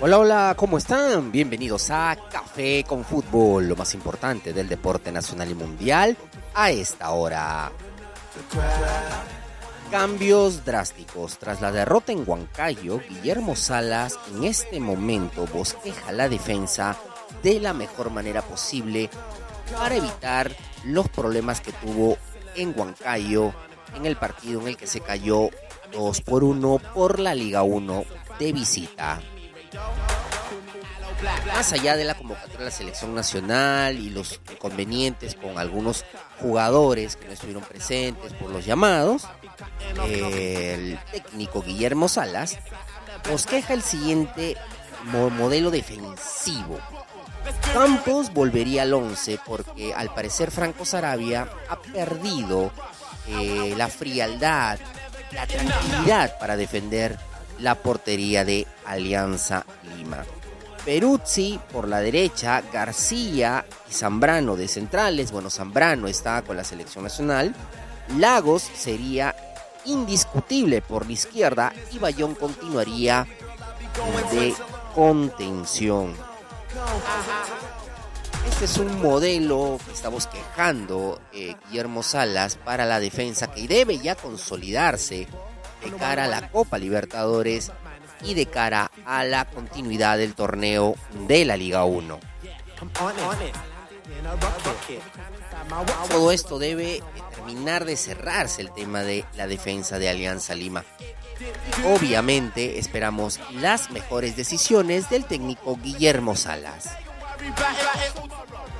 Hola, hola, ¿cómo están? Bienvenidos a Café con Fútbol, lo más importante del deporte nacional y mundial a esta hora. Cambios drásticos. Tras la derrota en Huancayo, Guillermo Salas en este momento bosqueja la defensa de la mejor manera posible para evitar los problemas que tuvo en Huancayo en el partido en el que se cayó 2 por 1 por la Liga 1 de visita. Más allá de la convocatoria de la selección nacional y los inconvenientes con algunos jugadores que no estuvieron presentes por los llamados, el técnico Guillermo Salas bosqueja el siguiente modelo defensivo. Campos volvería al 11 porque al parecer Franco Sarabia ha perdido eh, la frialdad, la tranquilidad para defender la portería de Alianza Lima. Peruzzi por la derecha, García y Zambrano de centrales. Bueno, Zambrano está con la selección nacional. Lagos sería indiscutible por la izquierda y Bayón continuaría de contención. Este es un modelo que estamos quejando eh, Guillermo Salas para la defensa que debe ya consolidarse de cara a la Copa Libertadores y de cara a la continuidad del torneo de la Liga 1. Todo esto debe terminar de cerrarse el tema de la defensa de Alianza Lima. Obviamente esperamos las mejores decisiones del técnico Guillermo Salas.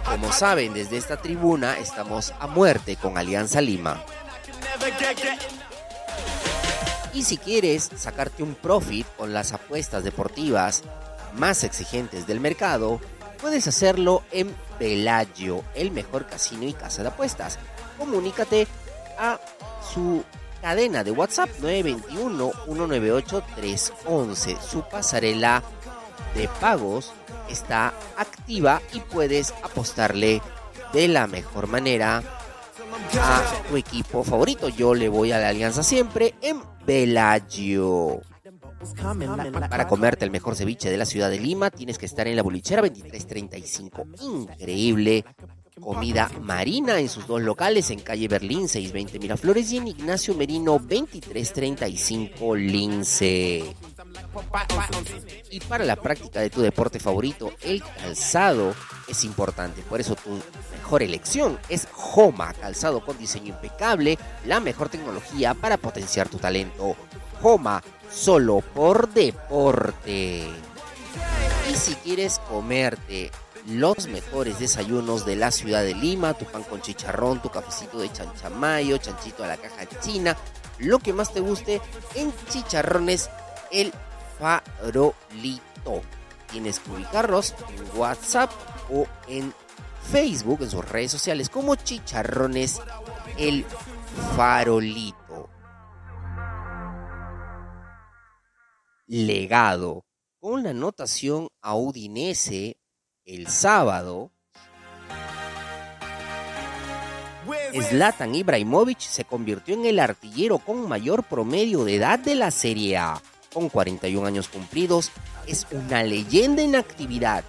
Como saben, desde esta tribuna estamos a muerte con Alianza Lima. Y si quieres sacarte un profit con las apuestas deportivas más exigentes del mercado, puedes hacerlo en Pelagio, el mejor casino y casa de apuestas. Comunícate a su cadena de WhatsApp 921-198-311. Su pasarela de pagos está activa y puedes apostarle de la mejor manera a tu equipo favorito. Yo le voy a la alianza siempre en Bellagio. Para comerte el mejor ceviche de la ciudad de Lima, tienes que estar en la bolichera 2335. Increíble comida marina en sus dos locales, en calle Berlín 620 Miraflores y en Ignacio Merino 2335 Lince. Y para la práctica de tu deporte favorito, el calzado es importante. Por eso tu mejor elección es Homa, calzado con diseño impecable, la mejor tecnología para potenciar tu talento. Homa, solo por deporte. Y si quieres comerte los mejores desayunos de la ciudad de Lima, tu pan con chicharrón, tu cafecito de chanchamayo, chanchito a la caja china, lo que más te guste en chicharrones el farolito. Tienes que ubicarlos en WhatsApp o en Facebook, en sus redes sociales, como chicharrones el farolito. Legado. Con la anotación a Udinese el sábado, Zlatan Ibrahimovic se convirtió en el artillero con mayor promedio de edad de la Serie A. Con 41 años cumplidos, es una leyenda en actividad.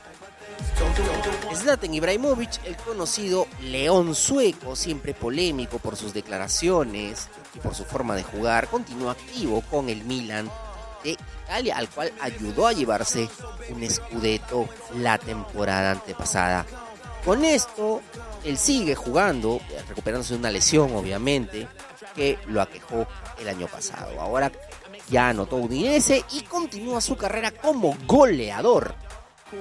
Zlatan Ibrahimovic, el conocido león sueco, siempre polémico por sus declaraciones y por su forma de jugar, continúa activo con el Milan de Italia, al cual ayudó a llevarse un escudeto la temporada antepasada. Con esto, él sigue jugando, recuperándose de una lesión, obviamente, que lo aquejó el año pasado. Ahora ya anotó Udinese y continúa su carrera como goleador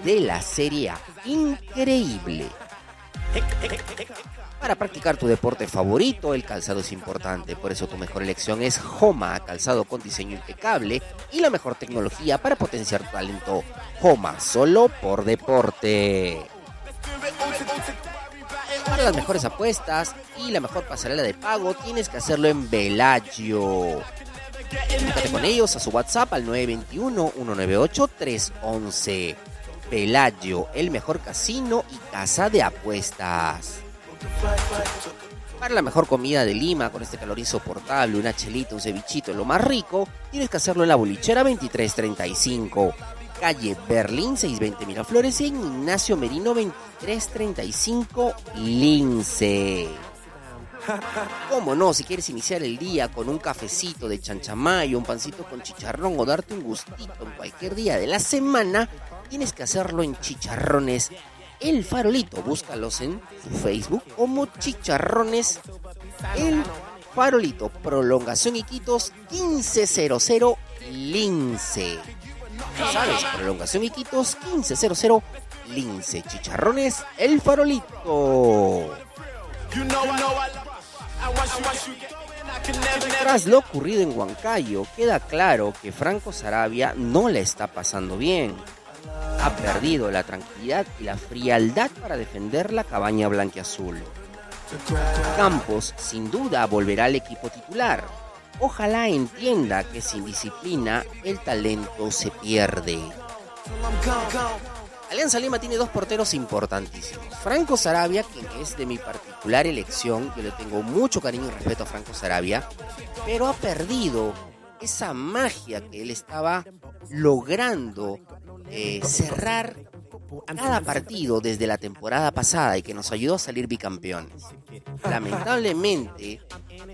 de la Serie. Increíble. Para practicar tu deporte favorito, el calzado es importante, por eso tu mejor elección es Homa, calzado con diseño impecable y la mejor tecnología para potenciar tu talento. Homa, solo por deporte. Para las mejores apuestas y la mejor pasarela de pago, tienes que hacerlo en Bellagio. Comunícate con ellos a su WhatsApp al 921-198-311. Pelagio, el mejor casino y casa de apuestas. Para la mejor comida de Lima, con este calor insoportable, una chelita, un cevichito, lo más rico, tienes que hacerlo en la bolichera 2335, calle Berlín 620 Miraflores y en Ignacio Merino 2335 Lince. ¿Cómo no? Si quieres iniciar el día con un cafecito de chanchamayo, un pancito con chicharrón o darte un gustito en cualquier día de la semana, tienes que hacerlo en Chicharrones El Farolito. Búscalos en su Facebook como Chicharrones El Farolito. Prolongación Iquitos 1500 Lince. ¿Sabes? Prolongación Iquitos 1500 Lince. Chicharrones El Farolito. Tras lo ocurrido en Huancayo, queda claro que Franco Sarabia no le está pasando bien. Ha perdido la tranquilidad y la frialdad para defender la cabaña blanquiazul. Campos sin duda volverá al equipo titular. Ojalá entienda que sin disciplina el talento se pierde. Alianza Lima tiene dos porteros importantísimos. Franco Sarabia, quien es de mi particular elección, yo le tengo mucho cariño y respeto a Franco Sarabia, pero ha perdido esa magia que él estaba logrando eh, cerrar cada partido desde la temporada pasada y que nos ayudó a salir bicampeones. Lamentablemente,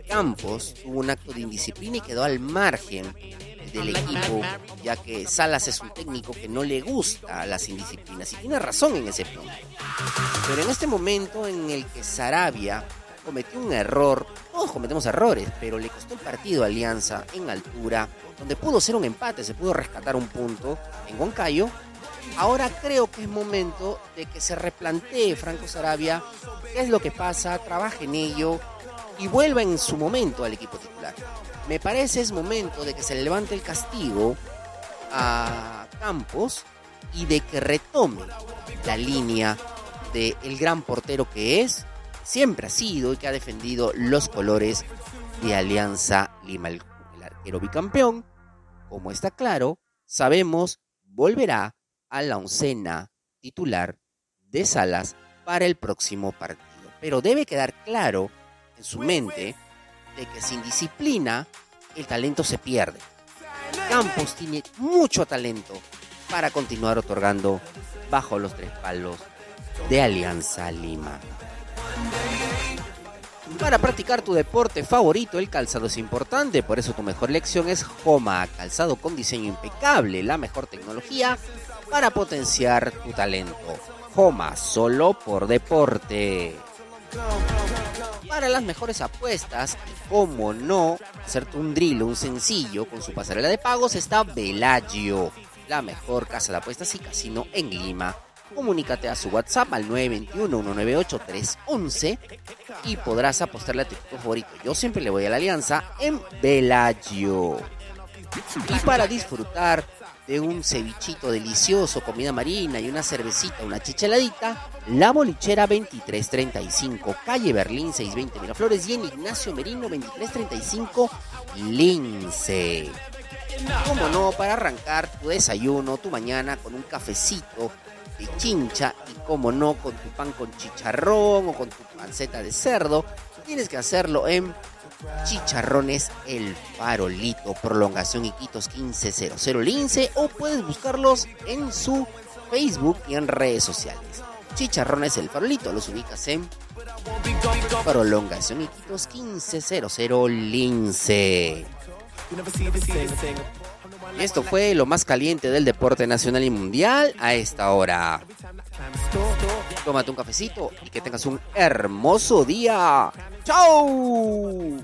Campos tuvo un acto de indisciplina y quedó al margen del equipo, ya que Salas es un técnico que no le gusta las indisciplinas y tiene razón en ese punto. Pero en este momento en el que Sarabia cometió un error, todos cometemos errores, pero le costó el partido a Alianza en altura, donde pudo ser un empate, se pudo rescatar un punto en Huancayo. Ahora creo que es momento de que se replantee Franco Sarabia qué es lo que pasa, trabaje en ello y vuelva en su momento al equipo titular. Me parece es momento de que se levante el castigo a Campos y de que retome la línea del el gran portero que es, siempre ha sido y que ha defendido los colores de Alianza Lima. El, arquero bicampeón, como está claro, sabemos, volverá a la oncena titular de Salas para el próximo partido. Pero debe quedar claro en su mente de que sin disciplina el talento se pierde. Campos tiene mucho talento para continuar otorgando bajo los tres palos de Alianza Lima. Para practicar tu deporte favorito, el calzado es importante, por eso tu mejor elección es Joma, calzado con diseño impecable, la mejor tecnología para potenciar tu talento. Joma, solo por deporte. Para las mejores apuestas, y como no, hacerte un drill, un sencillo con su pasarela de pagos está Velagio, la mejor casa de apuestas y casino en Lima. Comunícate a su WhatsApp al 921-198-311 y podrás apostarle a tu equipo favorito. Yo siempre le voy a la alianza en Velagio. Y para disfrutar de un cevichito delicioso, comida marina y una cervecita, una chicheladita, La Bolichera 2335, calle Berlín 620 Miraflores y en Ignacio Merino 2335 Lince. Como no, para arrancar tu desayuno, tu mañana con un cafecito de chincha y como no con tu pan con chicharrón o con tu panceta de cerdo, tienes que hacerlo en Chicharrones El Farolito, prolongación Iquitos 1500 Lince o puedes buscarlos en su Facebook y en redes sociales. Chicharrones El Farolito, los ubicas en prolongación Iquitos 1500 Lince. Esto fue lo más caliente del deporte nacional y mundial a esta hora. Tómate un cafecito y que tengas un hermoso día. ¡Chao!